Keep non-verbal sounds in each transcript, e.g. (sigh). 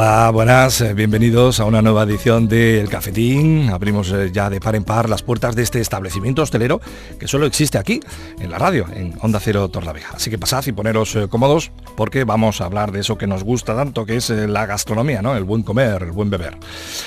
Hola, buenas, eh, bienvenidos a una nueva edición de El Cafetín. Abrimos eh, ya de par en par las puertas de este establecimiento hostelero que solo existe aquí, en la radio, en Onda Cero Torlavega. Así que pasad y poneros eh, cómodos porque vamos a hablar de eso que nos gusta tanto, que es la gastronomía, ¿no? El buen comer, el buen beber.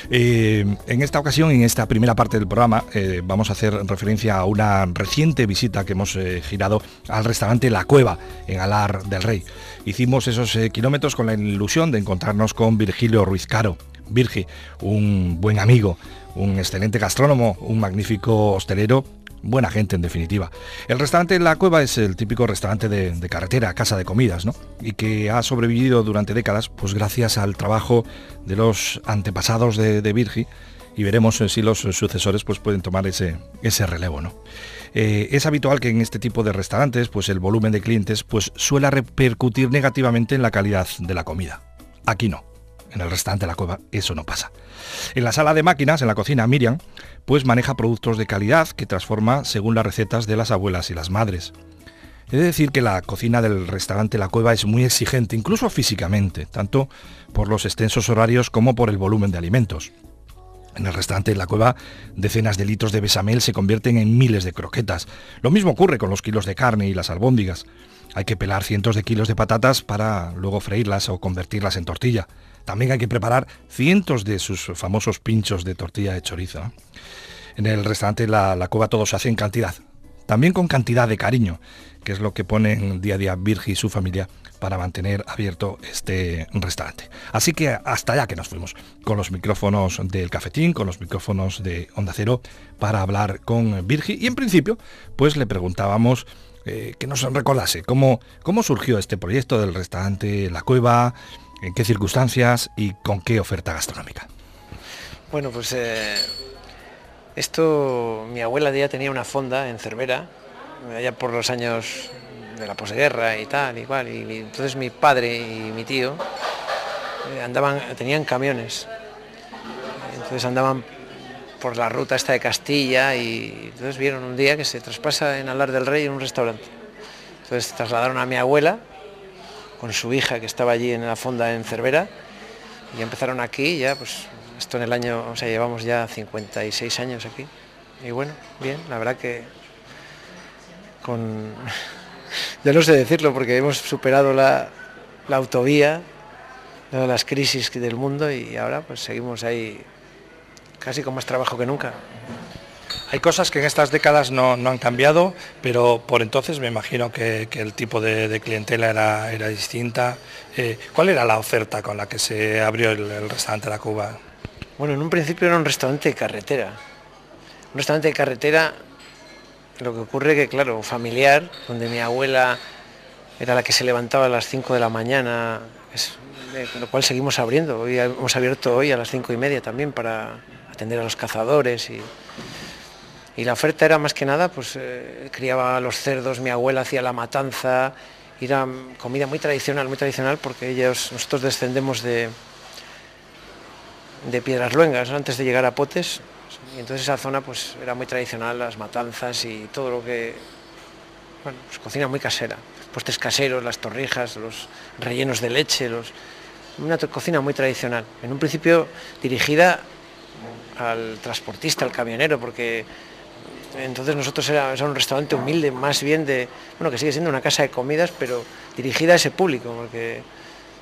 en esta ocasión, en esta primera parte del programa, vamos a hacer referencia a una reciente visita que hemos girado al restaurante La Cueva, en Alar del Rey. Hicimos esos kilómetros con la ilusión de encontrarnos con Virgilio Ruiz Caro. Virgi, un buen amigo, un excelente gastrónomo, un magnífico hostelero buena gente en definitiva. El restaurante La Cueva es el típico restaurante de, carretera, casa de comidas, ¿no? Y que ha sobrevivido durante décadas, pues gracias al trabajo de los antepasados de, Virgi, y veremos si los sucesores pues pueden tomar ese, ese relevo, ¿no? Eh, es habitual que en este tipo de restaurantes, pues el volumen de clientes pues suele repercutir negativamente en la calidad de la comida. Aquí no. En el restaurante la cueva eso no pasa. En la sala de máquinas, en la cocina, Miriam, pues maneja productos de calidad que transforma según las recetas de las abuelas y las madres. He de decir que la cocina del restaurante La Cueva es muy exigente, incluso físicamente, tanto por los extensos horarios como por el volumen de alimentos. En el restaurante La Cueva, decenas de litros de besamel se convierten en miles de croquetas. Lo mismo ocurre con los kilos de carne y las albóndigas. Hay que pelar cientos de kilos de patatas para luego freírlas o convertirlas en tortilla. También hay que preparar cientos de sus famosos pinchos de tortilla de chorizo. En el restaurante la, la Cueva todo se hace en cantidad, también con cantidad de cariño, que es lo que ponen día a día Virgi y su familia para mantener abierto este restaurante. Así que hasta allá que nos fuimos, con los micrófonos del cafetín, con los micrófonos de Onda Cero, para hablar con Virgi. Y en principio, pues le preguntábamos eh, que nos recordase cómo, cómo surgió este proyecto del restaurante La Cueva, en qué circunstancias y con qué oferta gastronómica. Bueno, pues eh, esto, mi abuela ya tenía una fonda en Cervera, allá por los años de la posguerra y tal, y, y entonces mi padre y mi tío eh, andaban, tenían camiones, entonces andaban por la ruta esta de Castilla y entonces vieron un día que se traspasa en Alar del Rey en un restaurante. Entonces trasladaron a mi abuela con su hija que estaba allí en la fonda en Cervera y empezaron aquí ya pues esto en el año, o sea, llevamos ya 56 años aquí. Y bueno, bien, la verdad que con ya no sé decirlo porque hemos superado la, la autovía, las crisis del mundo y ahora pues seguimos ahí casi con más trabajo que nunca. Hay cosas que en estas décadas no, han cambiado, pero por entonces me imagino que, el tipo de, clientela era, era distinta. Eh, ¿Cuál era la oferta con la que se abrió el, restaurante La Cuba? Bueno, en un principio era un restaurante de carretera. Un restaurante de carretera, lo que ocurre que, claro, familiar, donde mi abuela era la que se levantaba a las 5 de la mañana, es, lo cual seguimos abriendo. Hoy hemos abierto hoy a las 5 y media también para atender a los cazadores y, y la oferta era más que nada, pues eh, criaba los cerdos, mi abuela hacía la matanza, era comida muy tradicional, muy tradicional porque ellos, nosotros descendemos de, de Piedras Luengas antes de llegar a Potes y entonces esa zona pues era muy tradicional, las matanzas y todo lo que, bueno, pues cocina muy casera, postres caseros, las torrijas, los rellenos de leche, una cocina muy tradicional. En un principio dirigida al transportista, al camionero, porque entonces nosotros era, un restaurante humilde, más bien de, bueno, que sigue siendo una casa de comidas, pero dirigida a ese público, porque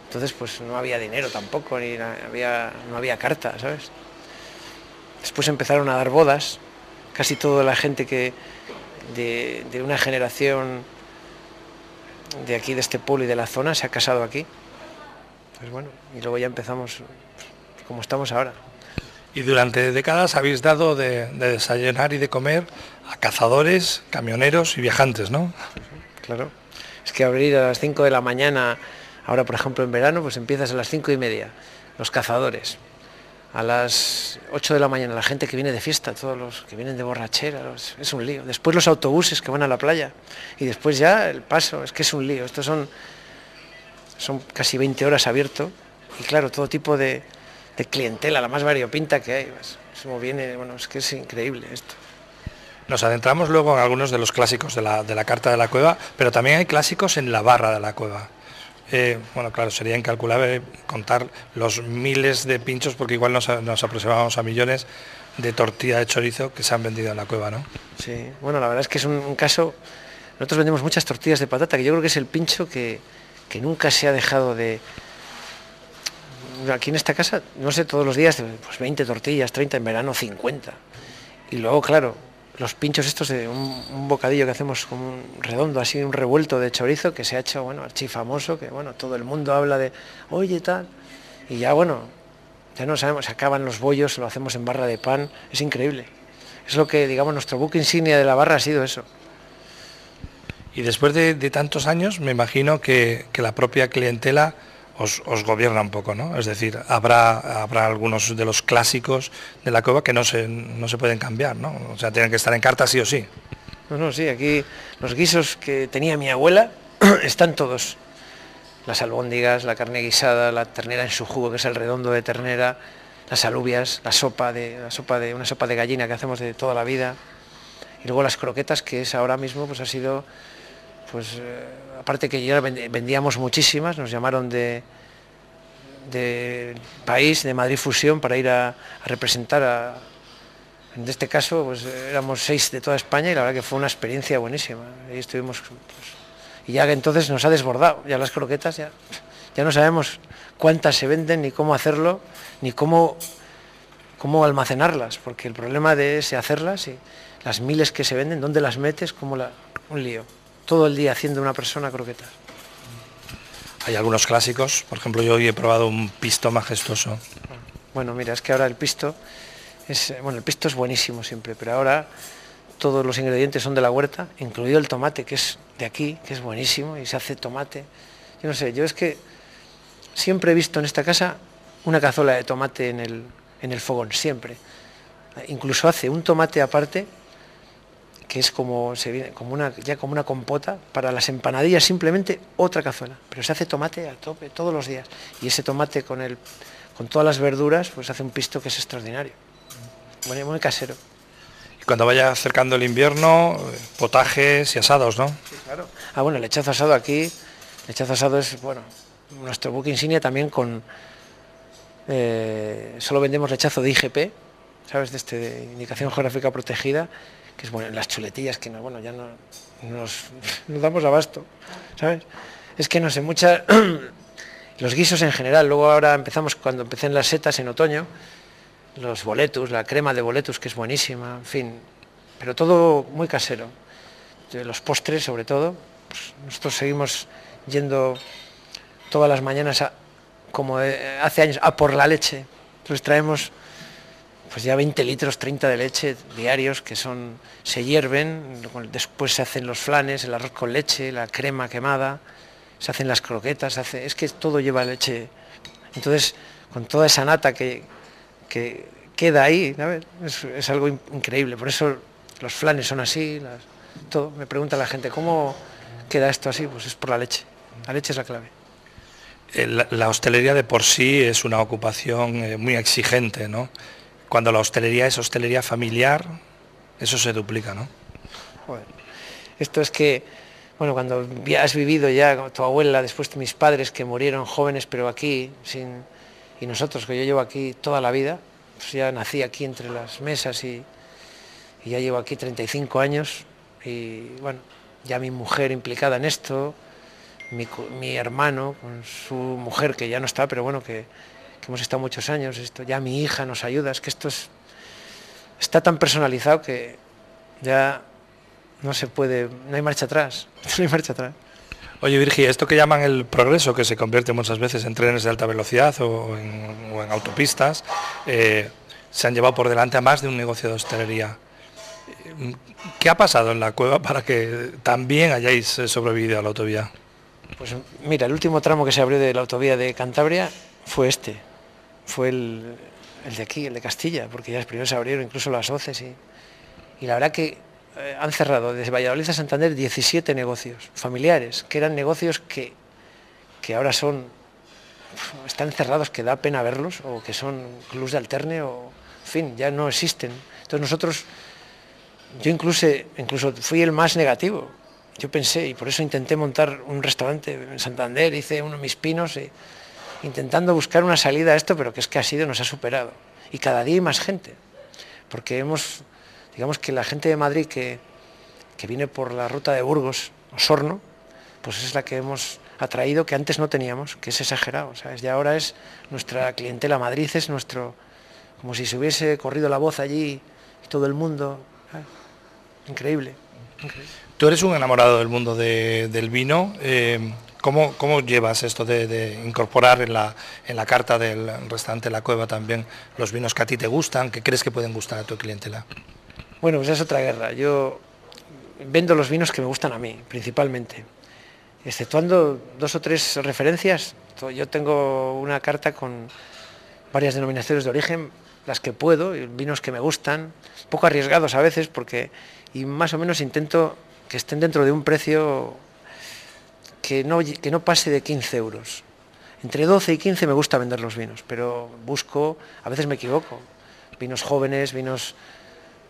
entonces pues no había dinero tampoco, ni no había carta, ¿sabes? Después empezaron a dar bodas, casi toda la gente que de, de una generación de aquí, de este pueblo y de la zona, se ha casado aquí. Pues bueno, y luego ya empezamos como estamos ahora. Y durante décadas habéis dado de, desayunar y de comer a cazadores, camioneros y viajantes, ¿no? Claro. Es que abrir a las 5 de la mañana, ahora por ejemplo en verano, pues empiezas a las 5 y media, los cazadores. A las 8 de la mañana la gente que viene de fiesta, todos los que vienen de borrachera, es un lío. Después los autobuses que van a la playa y después ya el paso, es que es un lío. Estos son, son casi 20 horas abierto y claro, todo tipo de, de clientela, la más variopinta que hay. Pues, eso viene, bueno, es que es increíble esto. Nos adentramos luego en algunos de los clásicos de la, de la Carta de la Cueva, pero también hay clásicos en la barra de la Cueva. Eh, bueno, claro, sería incalculable contar los miles de pinchos, porque igual nos, nos aproximamos a millones de tortilla de chorizo que se han vendido en la cueva, ¿no? Sí, bueno, la verdad es que es un, caso... Nosotros vendemos muchas tortillas de patata, que yo creo que es el pincho que, que nunca se ha dejado de... Aquí en esta casa, no sé, todos los días, pues 20 tortillas, 30 en verano, 50. Y luego, claro, los pinchos estos de un, bocadillo que hacemos como un redondo, así un revuelto de chorizo que se ha hecho, bueno, archifamoso, que bueno, todo el mundo habla de, oye, tal. Y ya, bueno, ya no sabemos, se acaban los bollos, lo hacemos en barra de pan, es increíble. Es lo que, digamos, nuestro buque insignia de la barra ha sido eso. Y después de, tantos años, me imagino que, la propia clientela os, gobierna un poco, ¿no? Es decir, habrá, habrá algunos de los clásicos de la cueva que no se, no se pueden cambiar, ¿no? O sea, tienen que estar en carta sí o sí. No, no, sí, aquí los guisos que tenía mi abuela (clears throat) están todos las albóndigas, la carne guisada, la ternera en su jugo, que es el redondo de ternera, las alubias, la sopa de, la sopa de una sopa de gallina que hacemos de toda la vida, y luego las croquetas, que es ahora mismo, pues ha sido, pues eh, aparte que ya vendíamos muchísimas, nos llamaron de, país, de Madrid Fusión, para ir a, representar a, en este caso, pues éramos seis de toda España y la verdad que fue una experiencia buenísima. Ahí estuvimos pues, y ya que entonces nos ha desbordado, ya las croquetas ya, ya no sabemos cuántas se venden, ni cómo hacerlo, ni cómo, cómo almacenarlas, porque el problema de ese hacerlas y las miles que se venden, ¿dónde las metes? Como la, un lío. Todo el día haciendo una persona croquetas. Hay algunos clásicos, por ejemplo yo hoy he probado un pisto majestuoso. Bueno, mira, es que ahora el pisto es, bueno, el pisto es buenísimo siempre, pero ahora todos los ingredientes son de la huerta, incluido el tomate, que es de aquí, que es buenísimo, y se hace tomate. Yo no sé, yo es que siempre he visto en esta casa una cazuela de tomate en el, en el fogón, siempre. Incluso hace un tomate aparte, que es como, se viene, como una, ya como una compota, para las empanadillas simplemente otra cazuela, pero se hace tomate a tope todos los días. Y ese tomate con, el, con todas las verduras, pues hace un pisto que es extraordinario. Bueno, muy casero cuando vaya acercando el invierno, potajes y asados, ¿no? Sí, claro. Ah, bueno, el lechazo asado aquí, el lechazo asado es, bueno, nuestro buque insignia también con... Eh, solo vendemos lechazo de IGP, ¿sabes? De, este, indicación geográfica protegida, que es bueno, las chuletillas que no, bueno, ya no nos, (laughs) nos damos abasto, ¿sabes? Es que no sé, muchas... (clears throat) los guisos en general, luego ahora empezamos, cuando empecé en las setas en otoño, los boletus, la crema de boletus que es buenísima, en fin, pero todo muy casero. los postres sobre todo, pues nosotros seguimos yendo todas las mañanas, como eh, hace años, a por la leche. Entonces traemos pues ya 20 litros, 30 de leche diarios que son, se hierven, después se hacen los flanes, el arroz con leche, la crema quemada, se hacen las croquetas, es que todo lleva leche. Entonces, con toda esa nata que, que queda ahí, Es, algo increíble. Por eso los flanes son así, todo. Me pregunta la gente, ¿cómo queda esto así? Pues es por la leche. La leche es la clave. Eh, la, hostelería de por sí es una ocupación eh, muy exigente, ¿no? Cuando la hostelería es hostelería familiar, eso se duplica, ¿no? esto es que, bueno, cuando has vivido ya tu abuela, después de mis padres que murieron jóvenes, pero aquí, sin, y nosotros, que yo llevo aquí toda la vida, pues ya nací aquí entre las mesas y, ya llevo aquí 35 años y bueno, ya mi mujer implicada en esto, mi, hermano con su mujer que ya no está, pero bueno, que, hemos estado muchos años, esto, ya mi hija nos ayuda, es que esto es, está tan personalizado que ya no se puede, no hay marcha atrás, (laughs) no hay marcha atrás. Oye, Virgi, esto que llaman el progreso, que se convierte muchas veces en trenes de alta velocidad o en, autopistas, eh, se han llevado por delante a más de un negocio de hostelería. ¿Qué ha pasado en la cueva para que también hayáis eh, sobrevivido a la autovía? Pues mira, el último tramo que se abrió de la autovía de Cantabria fue este, fue el, de aquí, el de Castilla, porque ya primero se abrieron incluso las hoces y, y la verdad que eh, han cerrado desde Valladolid a Santander 17 negocios familiares, que eran negocios que, que ahora son, están cerrados, que da pena verlos, o que son clubs de alterne, o en fin, ya no existen. Entonces nosotros, yo incluso, incluso fui el más negativo. yo pensé, y por eso intenté montar un restaurante en Santander, hice uno de mis pinos, intentando buscar una salida a esto, pero que es que ha sido, nos ha superado. Y cada día hay más gente, porque hemos, digamos que la gente de Madrid que, que viene por la ruta de Burgos, Osorno, pues es la que hemos atraído que antes no teníamos, que es exagerado, ¿sabes? Y ahora es nuestra clientela, Madrid es nuestro, como si se hubiese corrido la voz allí, y todo el mundo, increíble, Tú eres un enamorado del mundo del vino. Eh, ¿cómo, llevas esto de, incorporar en la, en la, carta del restaurante La Cueva también los vinos que a ti te gustan, que crees que pueden gustar a tu clientela? Bueno, pues es otra guerra. Yo vendo los vinos que me gustan a mí, principalmente. Exceptuando dos o tres referencias, yo tengo una carta con varias denominaciones de origen, las que puedo, vinos que me gustan, poco arriesgados a veces, porque y más o menos intento que estén dentro de un precio que no, que no pase de 15 euros. Entre 12 y 15 me gusta vender los vinos, pero busco, a veces me equivoco, vinos jóvenes, vinos,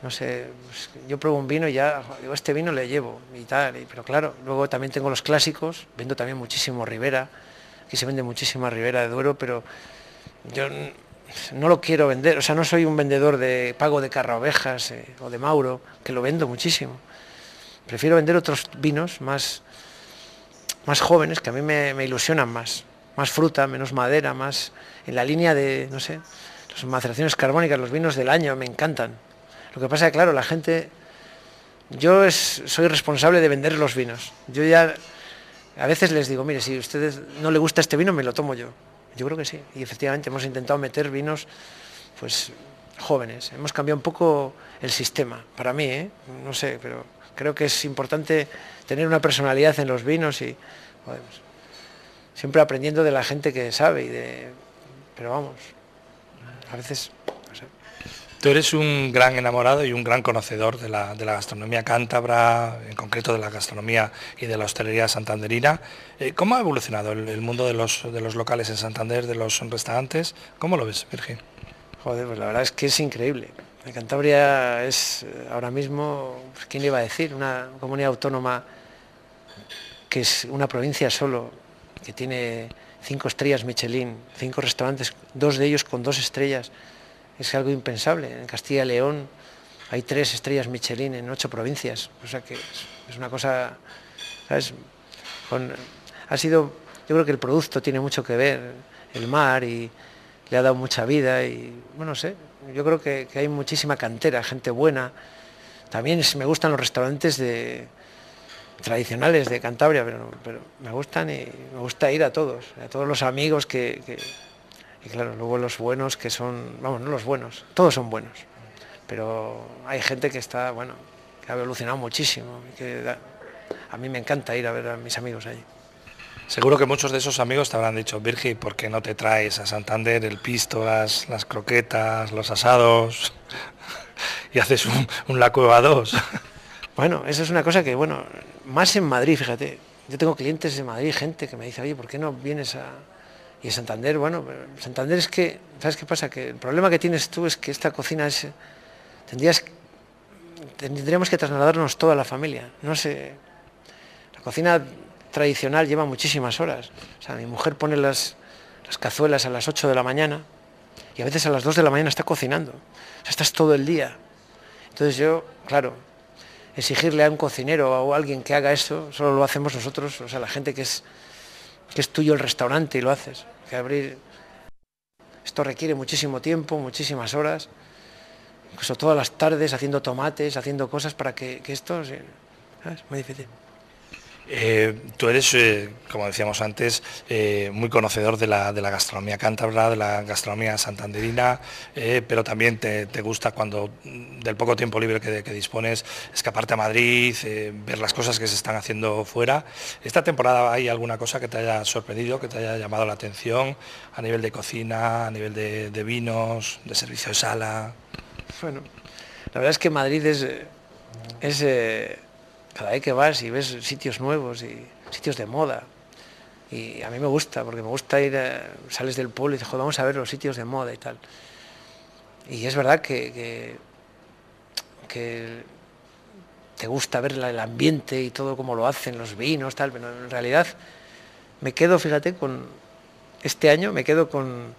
no sé, pues, yo pruebo un vino y ya, digo, este vino le llevo y tal, pero claro, luego también tengo los clásicos, vendo también muchísimo Ribera, aquí se vende muchísima Ribera de Duero, pero yo no lo quiero vender, o sea, no soy un vendedor de pago de carra ovejas eh, o de Mauro, que lo vendo muchísimo. Prefiero vender otros vinos más, más jóvenes, que a mí me, ilusionan más. Más fruta, menos madera, más en la línea de, no sé, las maceraciones carbónicas, los vinos del año, me encantan. Lo que pasa es que, claro, la gente, yo soy responsable de vender los vinos. Yo ya, a veces les digo, mire, si a ustedes no le gusta este vino, me lo tomo yo. Yo creo que sí. Y efectivamente hemos intentado meter vinos pues jóvenes. Hemos cambiado un poco el sistema, para mí, ¿eh? no sé, pero creo que es importante tener una personalidad en los vinos y siempre aprendiendo de la gente que sabe y de pero vamos, a veces Tú eres un gran enamorado y un gran conocedor de la, gastronomía cántabra, en concreto de la gastronomía y de la hostelería santanderina. Eh, ¿Cómo ha evolucionado el, mundo de los, de los, locales en Santander, de los restaurantes? ¿Cómo lo ves, Virgin? Joder, pues la verdad es que es increíble. Cantabria es eh, ahora mismo, pues, ¿quién iba a decir? Una comunidad autónoma que es una provincia solo, que tiene cinco estrellas Michelin, cinco restaurantes, dos de ellos con dos estrellas es algo impensable. En Castilla y León hay tres estrellas Michelin en ocho provincias, o sea que es una cosa, ¿sabes? ha sido, yo creo que el producto tiene mucho que ver, el mar y le ha dado mucha vida y, bueno, no sé, yo creo que, hay muchísima cantera, gente buena. También me gustan los restaurantes tradicionales de Cantabria, pero, me gustan y me gusta ir a todos, a todos los amigos que y claro, luego los buenos que son, vamos, no los buenos, todos son buenos, pero hay gente que está, bueno, que ha evolucionado muchísimo, a mí me encanta ir a ver a mis amigos allí. Seguro que muchos de esos amigos te habrán dicho, Virgi, ¿por qué no te traes a Santander el pisto, las, croquetas, los asados (laughs) y haces un, un La Cueva 2? (laughs) Bueno, eso es una cosa que, bueno, más en Madrid, fíjate. Yo tengo clientes de Madrid, gente que me dice, oye, ¿por qué no vienes a, y en Santander, bueno, Santander es que, ¿sabes qué pasa? Que el problema que tienes tú es que esta cocina es, tendrías, tendríamos que trasladarnos toda la familia. No sé, la cocina tradicional lleva muchísimas horas. O sea, mi mujer pone las, las cazuelas a las 8 de la mañana y a veces a las 2 de la mañana está cocinando. O sea, estás todo el día. Entonces yo, claro, exigirle a un cocinero o a alguien que haga eso, solo lo hacemos nosotros, o sea, la gente que es que es tuyo el restaurante y lo haces. Que abrir esto requiere muchísimo tiempo, muchísimas horas, incluso todas las tardes haciendo tomates, haciendo cosas para que, esto es muy difícil. Eh, tú eres, eh, como decíamos antes, eh, muy conocedor de la, gastronomía cántabra, de la gastronomía santanderina, pero también te, gusta cuando del poco tiempo libre que, dispones escaparte a Madrid, ver las cosas que se están haciendo fuera. ¿Esta temporada hay alguna cosa que te haya sorprendido, que te haya llamado la atención a nivel de cocina, a nivel de, vinos, de servicio de sala? Bueno, la verdad es que Madrid es cada vez que vas y ves sitios nuevos y sitios de moda. Y a mí me gusta, porque me gusta ir, sales del pueblo y dices, vamos a ver los sitios de moda y tal. Y es verdad que, que, te gusta ver el ambiente y todo como lo hacen, los vinos, tal, pero en realidad me quedo, fíjate, con este año me quedo con,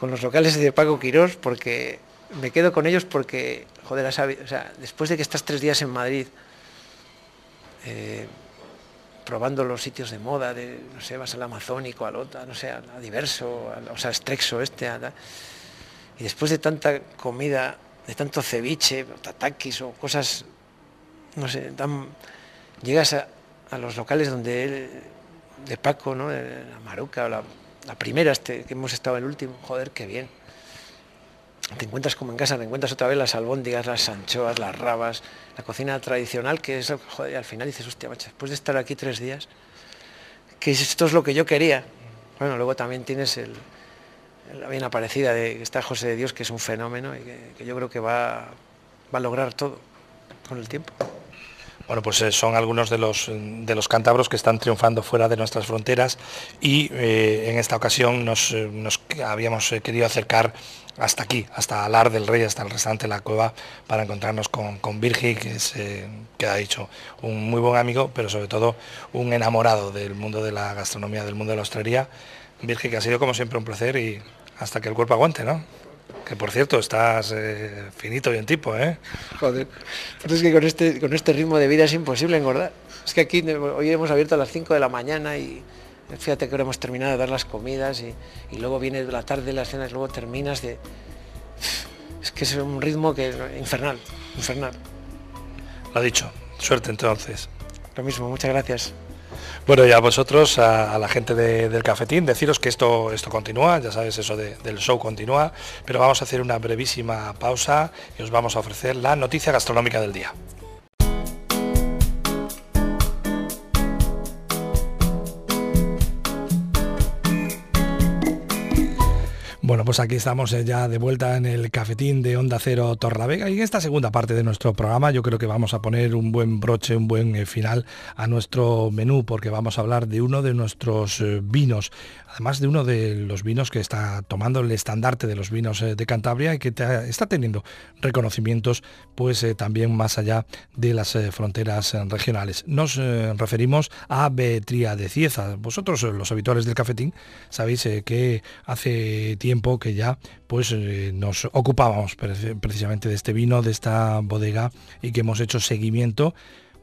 con los locales de Paco Quirós porque me quedo con ellos porque, joder, o sea, después de que estás tres días en Madrid, eh, probando los sitios de moda, de, no sé, vas al Amazónico, al OTA, no sé, a, Diverso, o sea, Strexo este, y después de tanta comida, de tanto ceviche, tatakis o cosas, no sé, llegas a, los locales donde de Paco, ¿no? la Maruca, la, la primera este, que hemos estado el último, joder, qué bien te encuentras como en casa, te encuentras otra vez las albóndigas, las anchoas, las rabas, la cocina tradicional, que es, joder, al final dices, hostia, macho, después de estar aquí tres días, que esto es lo que yo quería. Bueno, luego también tienes la bien aparecida de que está José de Dios, que es un fenómeno y que, yo creo que va, va a lograr todo con el tiempo. Bueno, pues eh, son algunos de los, de los cántabros que están triunfando fuera de nuestras fronteras y eh, en esta ocasión nos, eh, nos habíamos querido acercar hasta aquí, hasta Alar del Rey, hasta el restaurante La Cueva, para encontrarnos con, con Virgi, que, es, que ha dicho un muy buen amigo, pero sobre todo un enamorado del mundo de la gastronomía, del mundo de la hostelería. Virgi, que ha sido como siempre un placer y hasta que el cuerpo aguante, ¿no? Que por cierto, estás eh, finito y en tipo, ¿eh? Joder, es que con este, con este ritmo de vida es imposible engordar. Es que aquí hoy hemos abierto a las 5 de la mañana y fíjate que ahora hemos terminado de dar las comidas y, luego viene la tarde las cenas, luego terminas de... Es que es un ritmo que infernal, infernal. Lo ha dicho. Suerte entonces. Lo mismo, muchas gracias. Bueno, y a vosotros, a, la gente del cafetín, deciros que esto, esto continúa, ya sabes, eso del show continúa, pero vamos a hacer una brevísima pausa y os vamos a ofrecer la noticia gastronómica del día. Bueno, pues aquí estamos eh, ya de vuelta en el cafetín de Onda Cero Torlavega y en esta segunda parte de nuestro programa yo creo que vamos a poner un buen broche, un buen eh, final a nuestro menú porque vamos a hablar de uno de nuestros eh, vinos, además de uno de los vinos que está tomando el estandarte de los vinos de Cantabria y que está teniendo reconocimientos pues también más allá de las fronteras regionales. Nos referimos a Betría de Cieza. Vosotros los habituales del cafetín sabéis que hace tiempo que ya pues eh, nos ocupábamos precisamente de este vino, de esta bodega y que hemos hecho seguimiento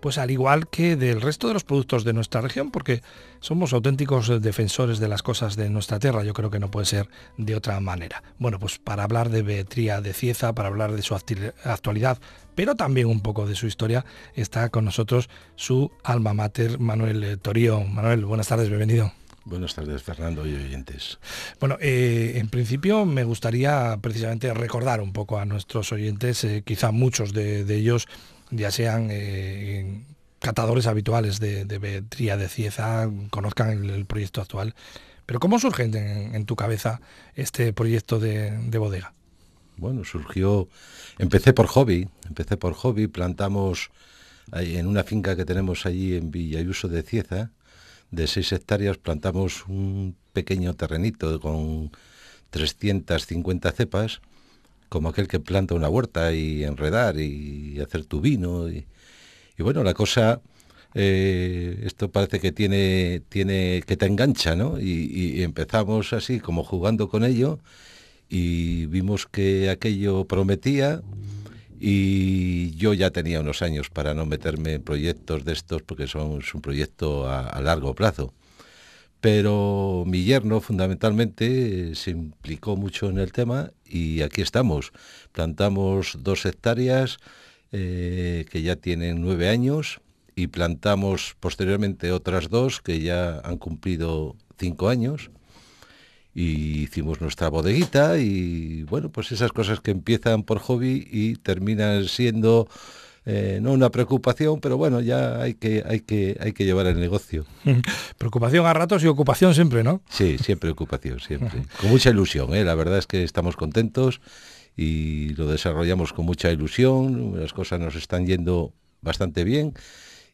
pues al igual que del resto de los productos de nuestra región, porque somos auténticos defensores de las cosas de nuestra tierra, yo creo que no puede ser de otra manera. Bueno, pues para hablar de Betría de Cieza, para hablar de su actualidad, pero también un poco de su historia, está con nosotros su alma mater, Manuel Torío. Manuel, buenas tardes, bienvenido. Buenas tardes, Fernando y oyentes. Bueno, eh, en principio me gustaría precisamente recordar un poco a nuestros oyentes, eh, quizá muchos de, ellos ya sean eh, catadores habituales de, de Betría de Cieza, conozcan el, proyecto actual. Pero ¿cómo surge en, tu cabeza este proyecto de, de, bodega? Bueno, surgió, empecé por hobby, empecé por hobby, plantamos en una finca que tenemos allí en Villayuso de Cieza, de 6 hectáreas plantamos un pequeño terrenito con 350 cepas, como aquel que planta una huerta y enredar y hacer tu vino. Y, bueno, la cosa, eh, esto parece que tiene, tiene, que te engancha, ¿no? y empezamos así, como jugando con ello, y vimos que aquello prometía y yo ya tenía unos años para no meterme en proyectos de estos porque son, es un proyecto a, largo plazo. Pero mi yerno fundamentalmente se implicó mucho en el tema y aquí estamos. Plantamos dos hectáreas eh, que ya tienen nueve años y plantamos posteriormente otras dos que ya han cumplido cinco años y hicimos nuestra bodeguita y bueno, pues esas cosas que empiezan por hobby y terminan siendo eh, no una preocupación, pero bueno, ya hay que, hay que, hay que llevar el negocio. (laughs) Preocupación a ratos y ocupación siempre, ¿no? Sí, siempre ocupación, siempre. (laughs) Con mucha ilusión, ¿eh? la verdad es que estamos contentos y lo desarrollamos con mucha ilusión, las cosas nos están yendo bastante bien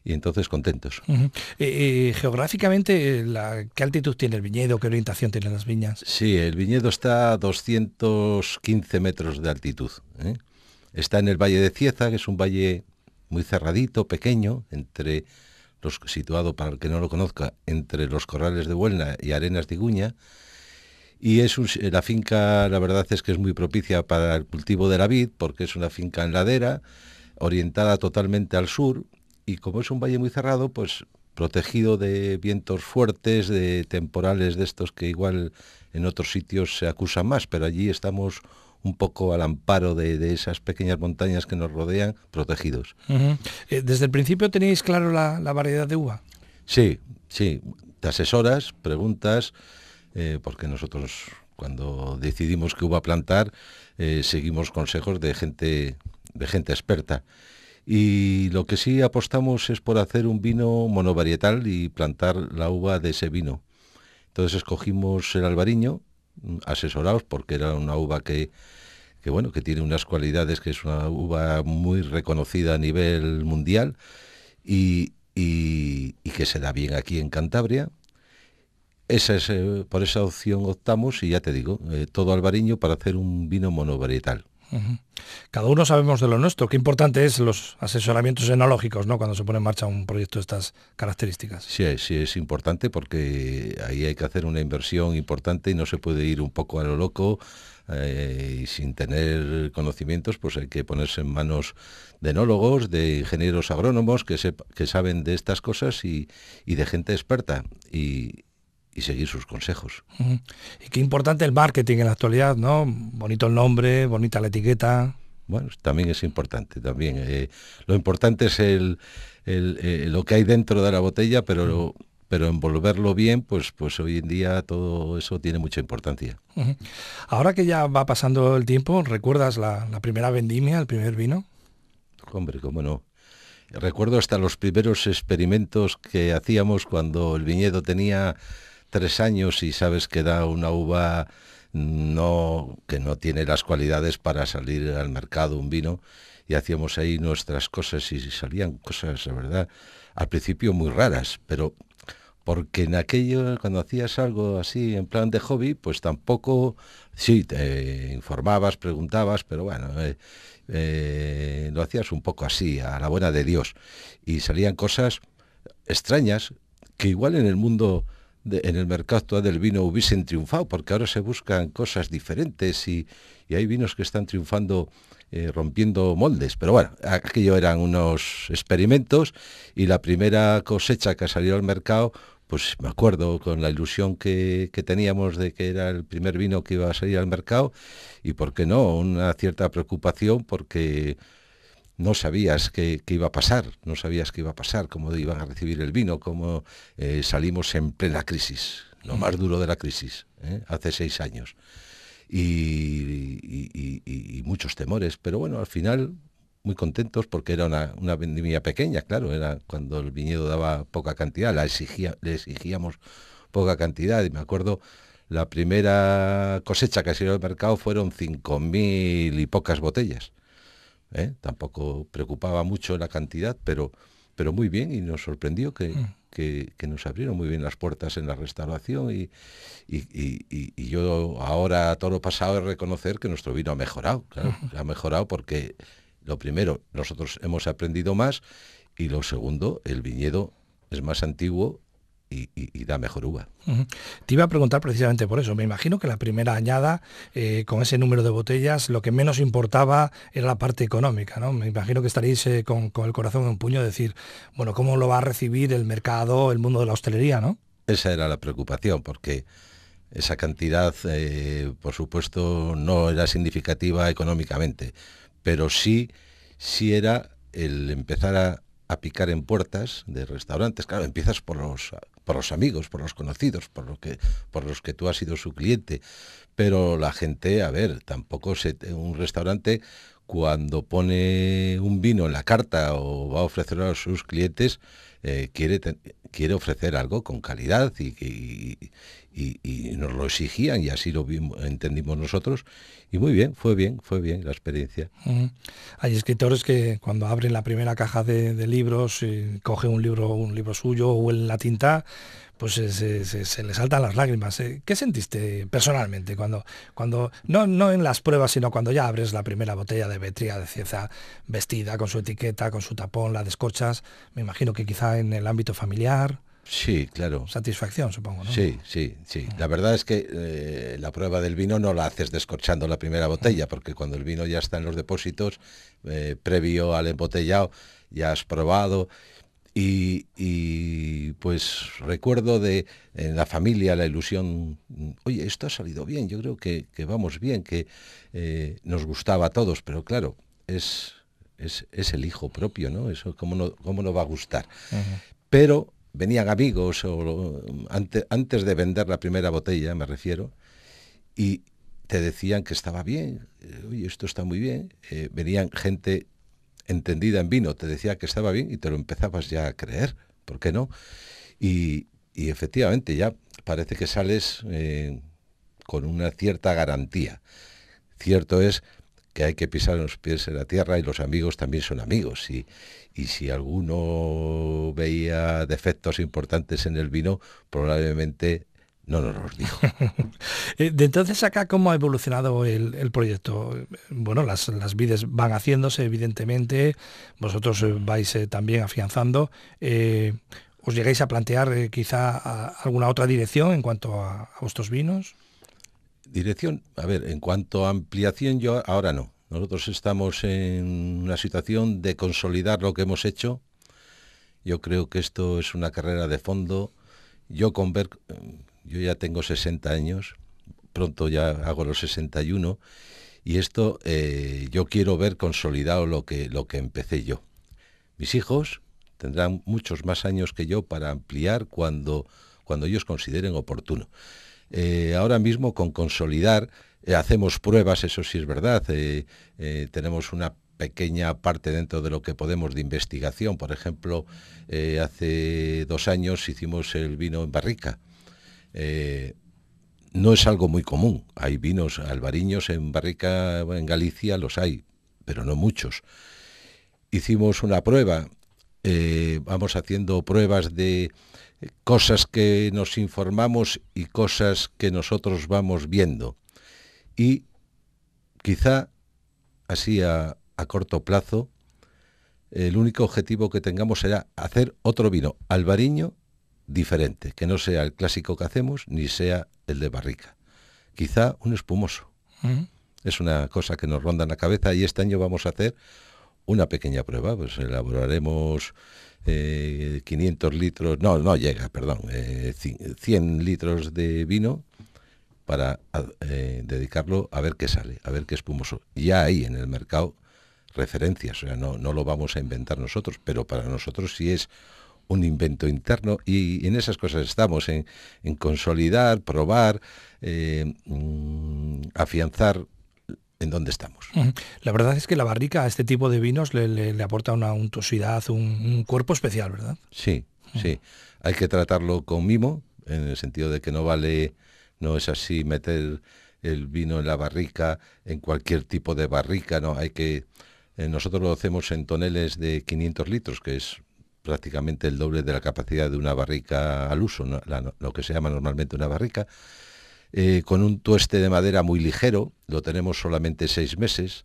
y entonces contentos. Eh, eh, geográficamente, la, ¿qué altitud tiene el viñedo? ¿Qué orientación tienen las viñas? Sí, el viñedo está a 215 metros de altitud. ¿eh? Está en el Valle de Cieza, que es un valle muy cerradito, pequeño, entre los, situado, para el que no lo conozca, entre los corrales de Buelna y Arenas de Iguña. Y es la finca, la verdad es que es muy propicia para el cultivo de la vid, porque es una finca en ladera, orientada totalmente al sur, y como es un valle muy cerrado, pues protegido de vientos fuertes, de temporales de estos que igual en otros sitios se acusan más, pero allí estamos un poco al amparo de, esas pequeñas montañas que nos rodean, protegidos. Eh, ¿Desde el principio tenéis claro la, variedad de uva? Sí, sí. Te asesoras, preguntas, eh, porque nosotros cuando decidimos qué uva plantar, eh, seguimos consejos de gente, de gente experta. Y lo que sí apostamos es por hacer un vino monovarietal y plantar la uva de ese vino. Entonces escogimos el albariño, asesorados porque era una uva que, bueno, que tiene unas cualidades, que es una uva muy reconocida a nivel mundial y, que se da bien aquí en Cantabria. Esa es, eh, por esa opción optamos y ya te digo, eh, todo albariño para hacer un vino monovarietal. Cada uno sabemos de lo nuestro. Qué importante es los asesoramientos enológicos, ¿no? Cuando se pone en marcha un proyecto de estas características. Sí, sí es importante porque ahí hay que hacer una inversión importante y no se puede ir un poco a lo loco eh, y sin tener conocimientos, pues hay que ponerse en manos de enólogos, de ingenieros agrónomos que, que saben de estas cosas y, y de gente experta. Y, y seguir sus consejos. Y qué importante el marketing en la actualidad, ¿no? Bonito el nombre, bonita la etiqueta. Bueno, también es importante, también. Eh, lo importante es el, eh, lo que hay dentro de la botella, pero, pero envolverlo bien, pues, pues hoy en día todo eso tiene mucha importancia. Ahora que ya va pasando el tiempo, ¿recuerdas la, la primera vendimia, el primer vino? Hombre, cómo no. Recuerdo hasta los primeros experimentos que hacíamos cuando el viñedo tenía tres años y sabes que da una uva no que no tiene las cualidades para salir al mercado un vino. Y hacíamos ahí nuestras cosas y salían cosas, la verdad, al principio muy raras, pero porque en aquello, cuando hacías algo así en plan de hobby, pues tampoco, sí, te informabas, preguntabas, pero bueno, eh, eh, lo hacías un poco así, a la buena de Dios, y salían cosas extrañas que igual en el mundo en el mercado actual del vino hubiesen triunfado, porque ahora se buscan cosas diferentes y, hay vinos que están triunfando eh, rompiendo moldes. Pero bueno, aquello eran unos experimentos y la primera cosecha que salió al mercado, pues me acuerdo con la ilusión que, que, teníamos de que era el primer vino que iba a salir al mercado y, ¿por qué no?, una cierta preocupación porque no sabías qué, iba a pasar, no sabías qué iba a pasar, cómo iban a recibir el vino, cómo eh, salimos en plena crisis, lo más duro de la crisis, ¿eh? hace seis años. Y, muchos temores, pero bueno, al final muy contentos porque era una, una, vendimia pequeña, claro, era cuando el viñedo daba poca cantidad, la exigía, le exigíamos poca cantidad y me acuerdo la primera cosecha que dio al mercado fueron cinco mil y pocas botellas ¿eh? tampoco preocupaba mucho la cantidad, pero, pero muy bien y nos sorprendió que, mm. que, nos abrieron muy bien las puertas en la restauración y, y, yo ahora todo lo pasado es reconocer que nuestro vino ha mejorado, claro, ha mejorado porque lo primero, nosotros hemos aprendido más y lo segundo, el viñedo es más antiguo y, da mejor uva. Te iba a preguntar precisamente por eso. Me imagino que la primera añada, eh, con ese número de botellas, lo que menos importaba era la parte económica. ¿no? Me imagino que estaréis eh, con, el corazón en un puño, decir, bueno, ¿cómo lo va a recibir el mercado, el mundo de la hostelería? ¿no? Esa era la preocupación, porque esa cantidad, eh, por supuesto, no era significativa económicamente, pero sí, sí era el empezar a, a picar en puertas de restaurantes. Claro, empiezas por los, por los amigos, por los conocidos, por, lo que, por los que tú has sido su cliente. Pero la gente, a ver, tampoco se, un restaurante cuando pone un vino en la carta o va a ofrecer a sus clientes, eh, quiere, quiere ofrecer algo con calidad y, y, nos lo exigían y así lo entendimos nosotros. Y muy bien, fue bien, fue bien la experiencia. Hay escritores que cuando abren la primera caja de, libros, y coge un libro, un libro suyo o en la tinta, pues se, se, le saltan las lágrimas. Eh, ¿Qué sentiste personalmente cuando, cuando no, no en las pruebas, sino cuando ya abres la primera botella de Betria de Cieza vestida con su etiqueta, con su tapón, la descorchas? Me imagino que quizá en el ámbito familiar. Sí, claro. Satisfacción, supongo, ¿no? Sí, sí, sí. La verdad es que eh, la prueba del vino no la haces descorchando la primera botella, porque cuando el vino ya está en los depósitos, eh, previo al embotellado, ya has probado y, pues recuerdo de en la familia la ilusión, oye, esto ha salido bien, yo creo que, vamos bien, que eh, nos gustaba a todos, pero claro, es, es, el hijo propio, ¿no? Eso, ¿cómo no, cómo no va a gustar? Pero venían amigos, o, antes, antes de vender la primera botella, me refiero, y te decían que estaba bien, eh, oye, esto está muy bien, eh, venían gente entendida en vino te decía que estaba bien y te lo empezabas ya a creer, ¿por qué no? Y, efectivamente ya parece que sales eh, con una cierta garantía. Cierto es que hay que pisar los pies en la tierra y los amigos también son amigos. Y, y si alguno veía defectos importantes en el vino, probablemente no nos los dijo. (laughs) Eh, de entonces acá, ¿cómo ha evolucionado el, proyecto? Bueno, las, las, vides van haciéndose, evidentemente, vosotros eh, vais eh, también afianzando. ¿Os llegáis a plantear quizá alguna otra dirección en cuanto a, vuestros vinos? Dirección, a ver, en cuanto a ampliación, yo ahora no. Nosotros estamos en una situación de consolidar lo que hemos hecho. Yo creo que esto es una carrera de fondo. Yo con ver, yo ya tengo 60 años, pronto ya hago los 61, y esto eh, yo quiero ver consolidado lo que, lo que empecé yo. Mis hijos tendrán muchos más años que yo para ampliar cuando, cuando ellos consideren oportuno. Eh, ahora mismo con consolidar eh, hacemos pruebas, eso sí es verdad, tenemos una pequeña parte dentro de lo que podemos de investigación. Por ejemplo, hace dos años hicimos el vino en barrica eh, no es algo muy común. Hay vinos albariños en barrica en Galicia, los hay, pero no muchos. Hicimos una prueba, eh, vamos haciendo pruebas de cosas que nos informamos y cosas que nosotros vamos viendo. Y quizá así a, a corto plazo, el único objetivo que tengamos será hacer otro vino albariño diferente, que no sea el clásico que hacemos ni sea el de barrica. Quizá un espumoso. Es una cosa que nos ronda en la cabeza y este año vamos a hacer una pequeña prueba. Pues elaboraremos 500 eh, litros, no, no llega, perdón, 100 eh, litros de vino para eh, dedicarlo a ver qué sale, a ver qué espumoso. Ya hay en el mercado referencias, o sea, no, no lo vamos a inventar nosotros, pero para nosotros sí es un invento interno y en esas cosas estamos, en, consolidar, probar, eh, mm, afianzar en dónde estamos. La verdad es que la barrica a este tipo de vinos le, aporta una untuosidad, un, cuerpo especial, ¿verdad? Sí, sí. Hay que tratarlo con mimo, en el sentido de que no vale, no es así meter el vino en la barrica, en cualquier tipo de barrica, no, hay que... Eh, nosotros lo hacemos en toneles de 500 litros, que es prácticamente el doble de la capacidad de una barrica al uso, lo que se llama normalmente una barrica, eh, con un tueste de madera muy ligero, lo tenemos solamente seis meses,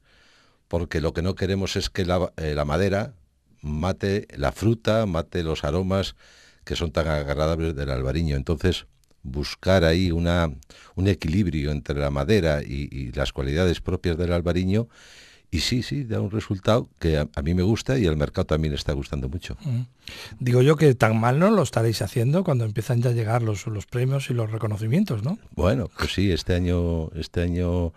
porque lo que no queremos es que la, eh, la madera mate la fruta, mate los aromas que son tan agradables del albariño. Entonces, buscar ahí una, un equilibrio entre la madera y, y las cualidades propias del albariño y sí, sí, da un resultado que a, mí me gusta y al mercado también está gustando mucho. Mm. Digo yo que tan mal no lo estaréis haciendo cuando empiezan ya a llegar los, los premios y los reconocimientos, ¿no? Bueno, pues sí, este año, este año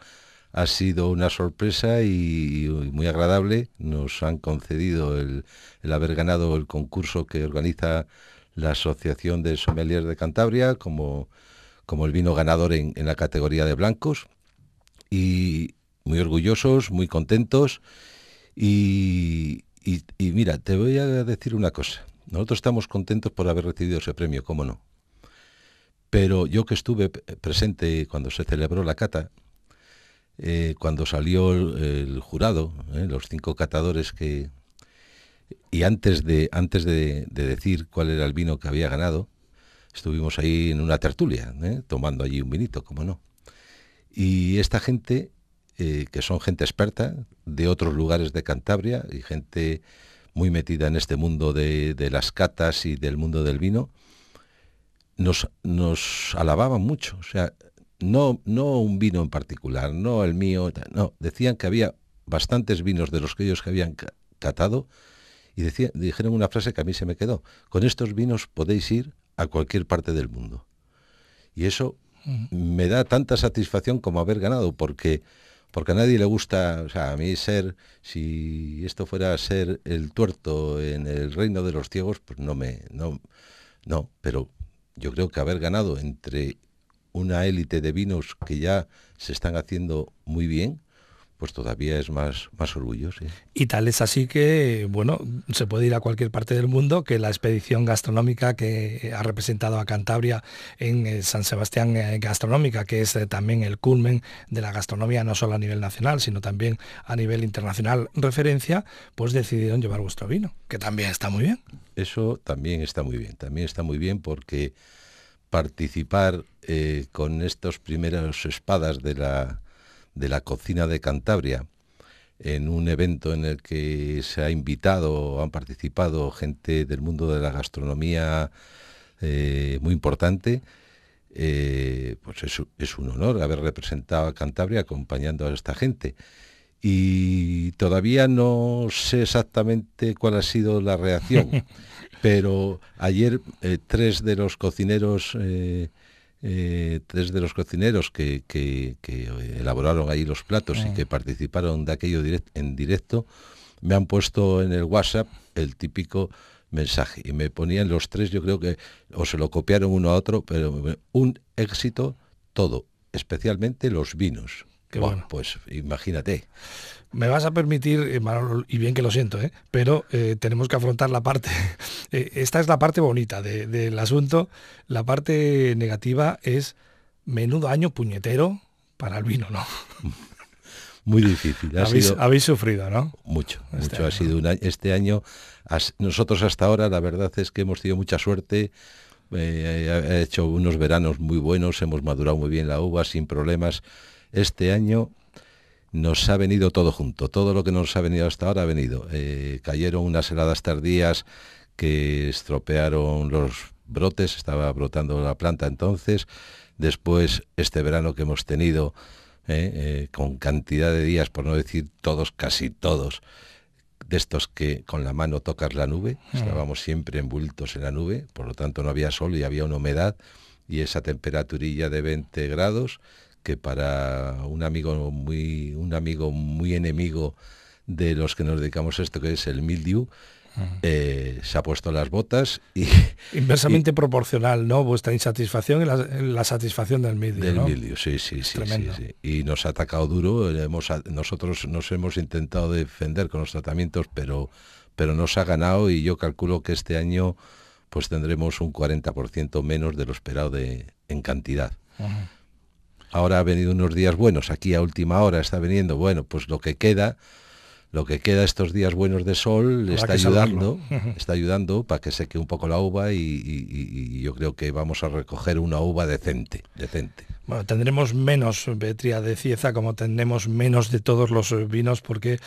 ha sido una sorpresa y, muy agradable. Nos han concedido el, haber ganado el concurso que organiza la Asociación de Sommeliers de Cantabria como, como el vino ganador en, en la categoría de blancos. Y, muy orgullosos, muy contentos y, mira, te voy a decir una cosa. Nosotros estamos contentos por haber recibido ese premio, cómo no. Pero yo que estuve presente cuando se celebró la cata, eh, cuando salió el, jurado, eh, los cinco catadores que... Y antes, de, antes de, decir cuál era el vino que había ganado, estuvimos ahí en una tertulia, eh, tomando allí un vinito, como no. Y esta gente, que son gente experta de otros lugares de Cantabria y gente muy metida en este mundo de, de las catas y del mundo del vino, nos, nos alababan mucho. O sea, no, no un vino en particular, no el mío, no, decían que había bastantes vinos de los que ellos que habían catado y decían, dijeron una frase que a mí se me quedó, con estos vinos podéis ir a cualquier parte del mundo. Y eso me da tanta satisfacción como haber ganado, porque, porque a nadie le gusta, o sea, a mí ser, si esto fuera a ser el tuerto en el reino de los ciegos, pues no me, no, no, pero yo creo que haber ganado entre una élite de vinos que ya se están haciendo muy bien, pues todavía es más, más orgullo. Y tal es así que, bueno, se puede ir a cualquier parte del mundo, que la expedición gastronómica que ha representado a Cantabria en eh, San Sebastián eh, Gastronómica, que es eh, también el culmen de la gastronomía, no solo a nivel nacional, sino también a nivel internacional referencia, pues decidieron llevar vuestro vino, que también está muy bien. Eso también está muy bien, también está muy bien porque participar eh, con estos primeros espadas de la, de la cocina de Cantabria en un evento en el que se ha invitado han participado gente del mundo de la gastronomía eh, muy importante, eh, pues es, es, un honor haber representado a Cantabria acompañando a esta gente. Y todavía no sé exactamente cuál ha sido la reacción. (laughs) pero ayer eh, tres de los cocineros eh, tres de los cocineros que, elaboraron ahí los platos y que participaron de aquello en directo me han puesto en el WhatsApp el típico mensaje y me ponían los tres yo creo que o se lo copiaron uno a otro pero un éxito todo especialmente los vinos. Bueno. pues imagínate me vas a permitir, eh, y bien que lo siento, ¿eh? pero eh, tenemos que afrontar la parte, (laughs) esta es la parte bonita del asunto, la parte negativa es menudo año puñetero para el vino, ¿no? (laughs) Muy difícil. habéis, sufrido, ¿no? Mucho, este mucho. Ha sido un año, este año, nosotros hasta ahora, la verdad es que hemos tenido mucha suerte, he hecho unos veranos muy buenos, hemos madurado muy bien la uva sin problemas. Este año nos ha venido todo junto, todo lo que nos ha venido hasta ahora ha venido. Eh, cayeron unas heladas tardías que estropearon los brotes, estaba brotando la planta entonces, después este verano que hemos tenido, eh, eh, con cantidad de días, por no decir todos, casi todos, de estos que con la mano tocas la nube, mm. estábamos siempre envueltos en la nube, por lo tanto no había sol y había una humedad y esa temperaturilla de 20 grados que para un amigo muy, un amigo muy enemigo de los que nos dedicamos a esto, que es el mildew, eh, se ha puesto las botas y... (laughs) Inversamente proporcional, ¿no? Vuestra insatisfacción y la, satisfacción del mildew, Del mildew, sí, sí, sí, sí, Y nos ha atacado duro, hemos, nosotros nos hemos intentado defender con los tratamientos, pero, pero nos ha ganado y yo calculo que este año pues tendremos un 40% menos de lo esperado de, en cantidad. Ahora ha venido unos días buenos, aquí a última hora está veniendo, bueno, pues lo que queda, lo que queda estos días buenos de sol está ayudando, (laughs) está ayudando para que seque un poco la uva y, yo creo que vamos a recoger una uva decente, decente. Bueno, tendremos menos Betria de Cieza, como tendremos menos de todos los vinos, porque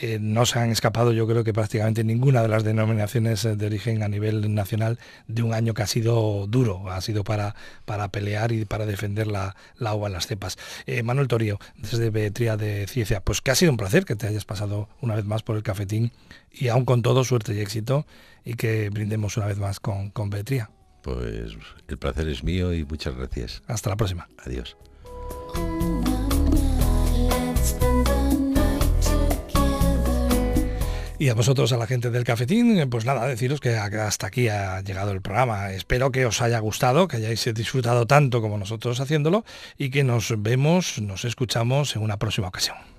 eh, no se han escapado, yo creo que prácticamente ninguna de las denominaciones de origen a nivel nacional de un año que ha sido duro, ha sido para, para pelear y para defender la, la uva en las cepas. Eh, Manuel Torío, desde Betria de Cieza, pues que ha sido un placer que te hayas pasado una vez más por el cafetín y aún con todo, suerte y éxito y que brindemos una vez más con, con. Pues el placer es mío y muchas gracias. Hasta la próxima. Adiós. Y a vosotros, a la gente del cafetín, pues nada, deciros que hasta aquí ha llegado el programa. Espero que os haya gustado, que hayáis disfrutado tanto como nosotros haciéndolo y que nos vemos, nos escuchamos en una próxima ocasión.